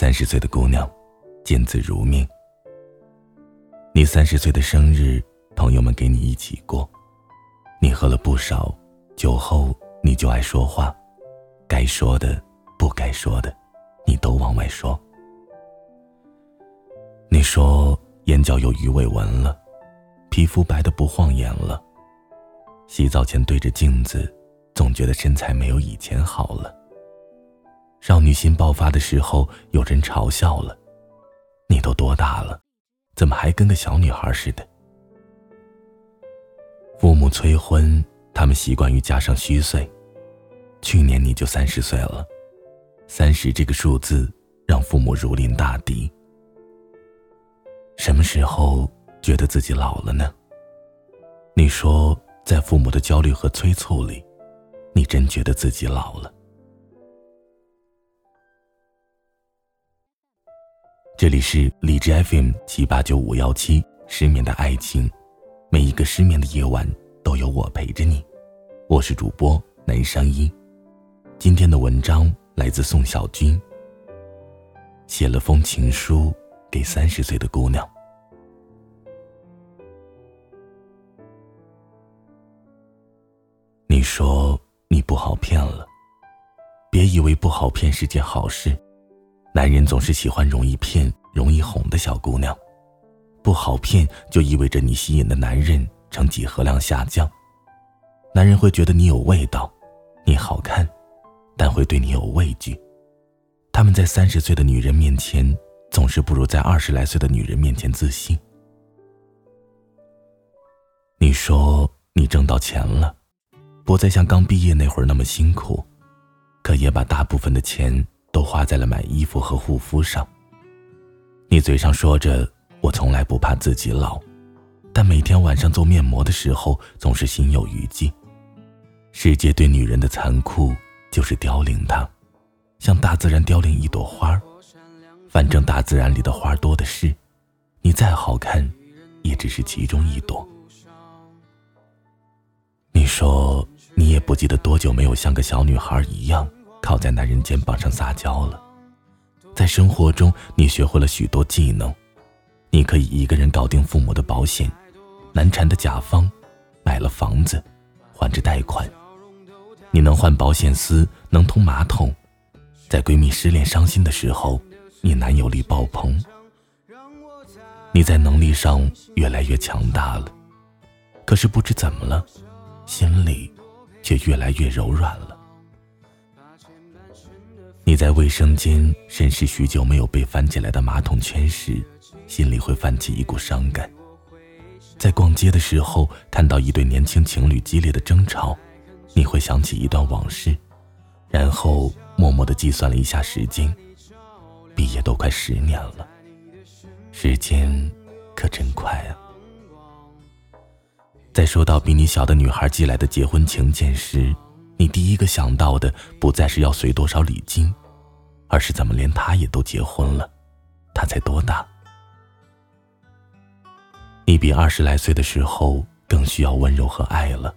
三十岁的姑娘，见字如面。你三十岁的生日，朋友们给你一起过，你喝了不少酒后，你就爱说话，该说的、不该说的，你都往外说。你说眼角有鱼尾纹了，皮肤白的不晃眼了，洗澡前对着镜子，总觉得身材没有以前好了。少女心爆发的时候，有人嘲笑了：“你都多大了，怎么还跟个小女孩似的？”父母催婚，他们习惯于加上虚岁。去年你就三十岁了，三十这个数字让父母如临大敌。什么时候觉得自己老了呢？你说，在父母的焦虑和催促里，你真觉得自己老了？这里是荔枝 FM 七八九五幺七，失眠的爱情，每一个失眠的夜晚都有我陪着你。我是主播南商一，今天的文章来自宋小军。写了封情书给三十岁的姑娘。你说你不好骗了，别以为不好骗是件好事。男人总是喜欢容易骗、容易哄的小姑娘，不好骗就意味着你吸引的男人呈几何量下降。男人会觉得你有味道，你好看，但会对你有畏惧。他们在三十岁的女人面前，总是不如在二十来岁的女人面前自信。你说你挣到钱了，不再像刚毕业那会儿那么辛苦，可也把大部分的钱。都花在了买衣服和护肤上。你嘴上说着我从来不怕自己老，但每天晚上做面膜的时候总是心有余悸。世界对女人的残酷就是凋零她，像大自然凋零一朵花反正大自然里的花多的是，你再好看，也只是其中一朵。你说你也不记得多久没有像个小女孩一样。靠在男人肩膀上撒娇了，在生活中，你学会了许多技能，你可以一个人搞定父母的保险、难缠的甲方，买了房子，还着贷款，你能换保险丝，能通马桶，在闺蜜失恋伤心的时候，你男友力爆棚，你在能力上越来越强大了，可是不知怎么了，心里却越来越柔软了。你在卫生间审视许久没有被翻起来的马桶圈时，心里会泛起一股伤感；在逛街的时候看到一对年轻情侣激烈的争吵，你会想起一段往事，然后默默的计算了一下时间，毕业都快十年了，时间可真快啊！在收到比你小的女孩寄来的结婚请柬时，你第一个想到的不再是要随多少礼金。而是怎么连他也都结婚了？他才多大？你比二十来岁的时候更需要温柔和爱了。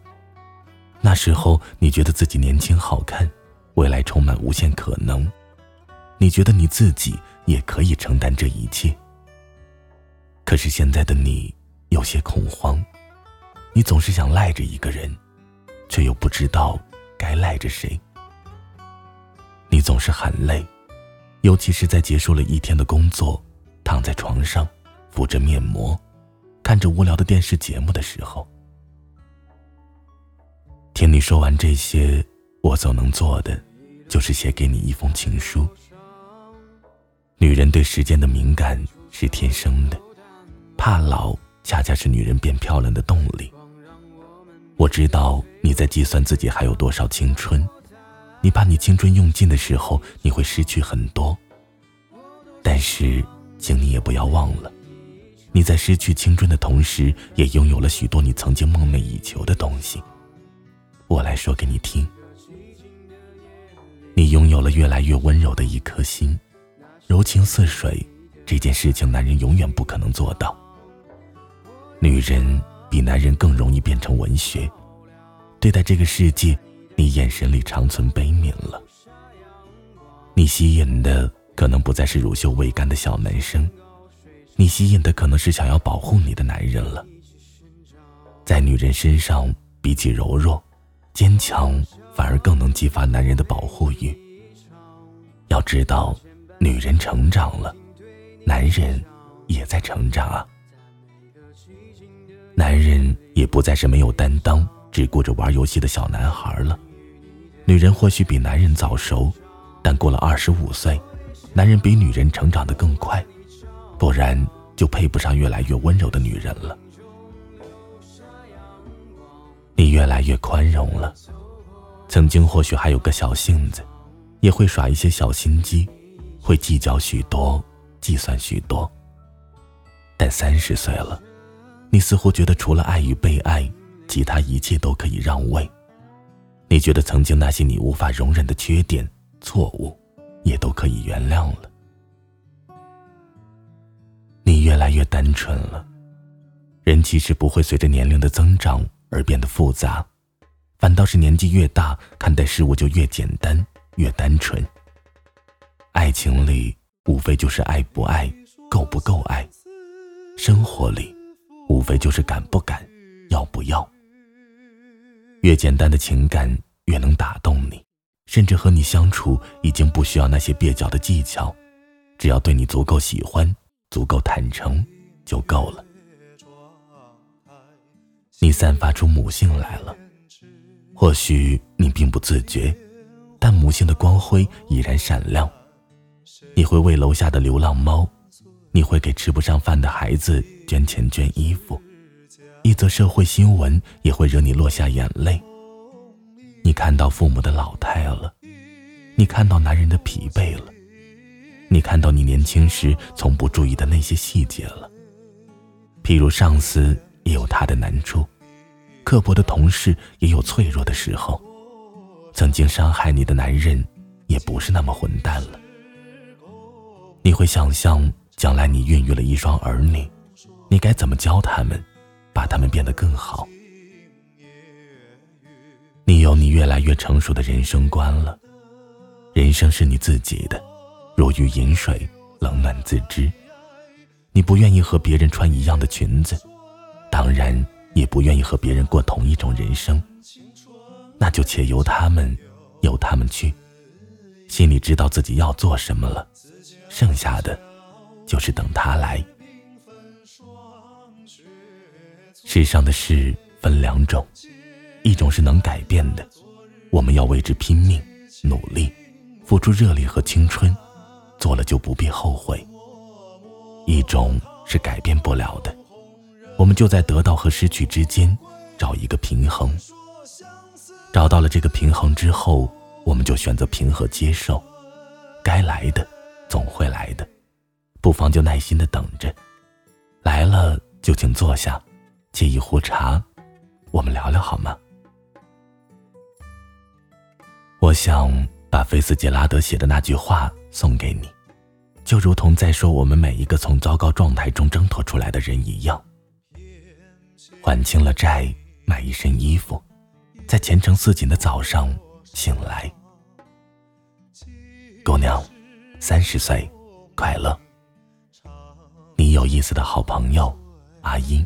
那时候你觉得自己年轻好看，未来充满无限可能，你觉得你自己也可以承担这一切。可是现在的你有些恐慌，你总是想赖着一个人，却又不知道该赖着谁。你总是喊累。尤其是在结束了一天的工作，躺在床上，敷着面膜，看着无聊的电视节目的时候，听你说完这些，我所能做的，就是写给你一封情书。女人对时间的敏感是天生的，怕老恰恰是女人变漂亮的动力。我知道你在计算自己还有多少青春。你把你青春用尽的时候，你会失去很多。但是，请你也不要忘了，你在失去青春的同时，也拥有了许多你曾经梦寐以求的东西。我来说给你听，你拥有了越来越温柔的一颗心，柔情似水。这件事情，男人永远不可能做到。女人比男人更容易变成文学，对待这个世界。你眼神里长存悲悯了，你吸引的可能不再是乳臭未干的小男生，你吸引的可能是想要保护你的男人了。在女人身上，比起柔弱、坚强，反而更能激发男人的保护欲。要知道，女人成长了，男人也在成长啊。男人也不再是没有担当、只顾着玩游戏的小男孩了。女人或许比男人早熟，但过了二十五岁，男人比女人成长得更快，不然就配不上越来越温柔的女人了。你越来越宽容了，曾经或许还有个小性子，也会耍一些小心机，会计较许多，计算许多。但三十岁了，你似乎觉得除了爱与被爱，其他一切都可以让位。你觉得曾经那些你无法容忍的缺点、错误，也都可以原谅了。你越来越单纯了，人其实不会随着年龄的增长。而变得复杂，反倒是年纪越大，看待事物就越简单、越单纯。爱情里无非就是爱不爱、够不够爱；生活里无非就是敢不敢、要不要。越简单的情感越能打动你，甚至和你相处已经不需要那些蹩脚的技巧，只要对你足够喜欢、足够坦诚就够了。你散发出母性来了，或许你并不自觉，但母性的光辉已然闪亮。你会为楼下的流浪猫，你会给吃不上饭的孩子捐钱捐衣服，一则社会新闻也会惹你落下眼泪。你看到父母的老态了，你看到男人的疲惫了，你看到你年轻时从不注意的那些细节了，譬如上司也有他的难处。刻薄的同事也有脆弱的时候，曾经伤害你的男人也不是那么混蛋了。你会想象将来你孕育了一双儿女，你该怎么教他们，把他们变得更好？你有你越来越成熟的人生观了，人生是你自己的，如鱼饮水，冷暖自知。你不愿意和别人穿一样的裙子，当然。也不愿意和别人过同一种人生，那就且由他们，由他们去，心里知道自己要做什么了，剩下的就是等他来。世上的事分两种，一种是能改变的，我们要为之拼命努力，付出热力和青春，做了就不必后悔；一种是改变不了的。我们就在得到和失去之间找一个平衡，找到了这个平衡之后，我们就选择平和接受。该来的总会来的，不妨就耐心的等着。来了就请坐下，沏一壶茶，我们聊聊好吗？我想把菲斯杰拉德写的那句话送给你，就如同在说我们每一个从糟糕状态中挣脱出来的人一样。还清了债，买一身衣服，在前程似锦的早上醒来。姑娘，三十岁，快乐。你有意思的好朋友，阿英。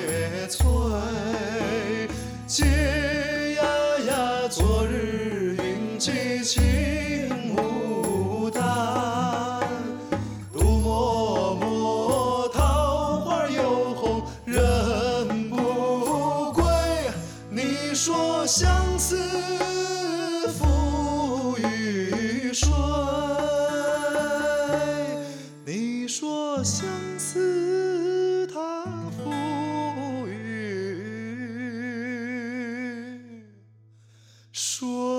相思付与谁？相思，它付与谁？